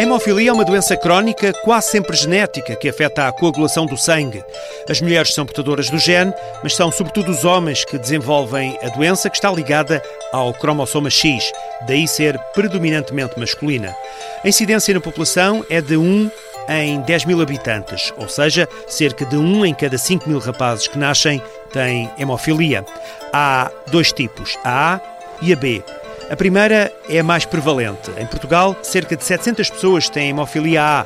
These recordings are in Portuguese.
A hemofilia é uma doença crónica, quase sempre genética, que afeta a coagulação do sangue. As mulheres são portadoras do gene, mas são sobretudo os homens que desenvolvem a doença que está ligada ao cromossoma X, daí ser predominantemente masculina. A incidência na população é de 1 em 10 mil habitantes, ou seja, cerca de 1 em cada 5 mil rapazes que nascem têm hemofilia. Há dois tipos, a A e a B. A primeira é a mais prevalente. Em Portugal, cerca de 700 pessoas têm hemofilia A.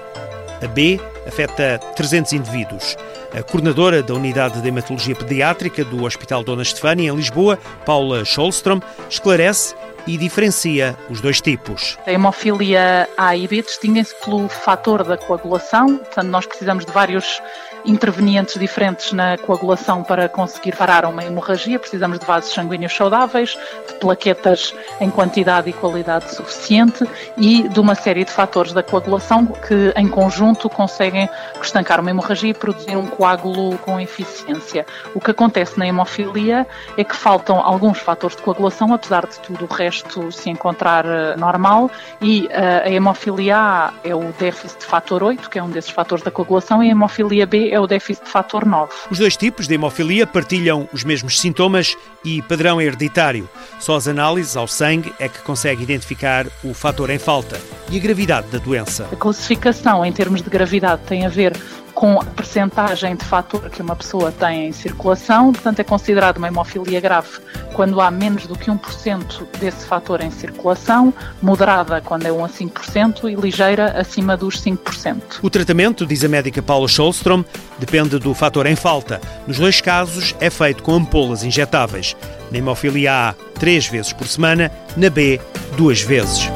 A B afeta 300 indivíduos. A coordenadora da Unidade de Hematologia Pediátrica do Hospital Dona Estefânia, em Lisboa, Paula Scholstrom, esclarece e diferencia os dois tipos. A hemofilia A e B distinguem-se pelo fator da coagulação, portanto, nós precisamos de vários intervenientes diferentes na coagulação para conseguir parar uma hemorragia. Precisamos de vasos sanguíneos saudáveis, de plaquetas em quantidade e qualidade suficiente e de uma série de fatores da coagulação que, em conjunto, conseguem estancar uma hemorragia e produzir um coágulo com eficiência. O que acontece na hemofilia é que faltam alguns fatores de coagulação, apesar de tudo o resto se encontrar eh, normal, e uh, a hemofilia A é o déficit de fator 8, que é um desses fatores da coagulação, e a hemofilia B é o déficit de fator 9. Os dois tipos de hemofilia partilham os mesmos sintomas e padrão hereditário. Só as análises ao sangue é que consegue identificar o fator em falta e a gravidade da doença. A classificação em termos de gravidade tem a ver com a percentagem de fator que uma pessoa tem em circulação, portanto é considerado uma hemofilia grave quando há menos do que 1% desse fator em circulação, moderada quando é 1 a 5% e ligeira acima dos 5%. O tratamento, diz a médica Paula Scholstrom, depende do fator em falta. Nos dois casos é feito com ampolas injetáveis. Na hemofilia A, três vezes por semana, na B, duas vezes.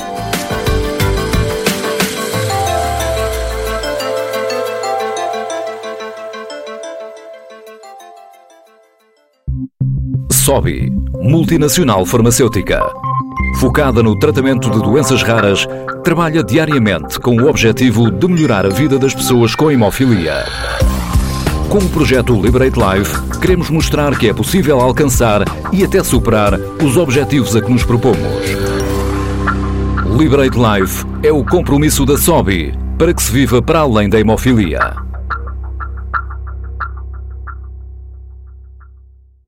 Sobi, multinacional farmacêutica. Focada no tratamento de doenças raras, trabalha diariamente com o objetivo de melhorar a vida das pessoas com hemofilia. Com o projeto Liberate Life, queremos mostrar que é possível alcançar e até superar os objetivos a que nos propomos. Liberate Life é o compromisso da SOBI para que se viva para além da hemofilia.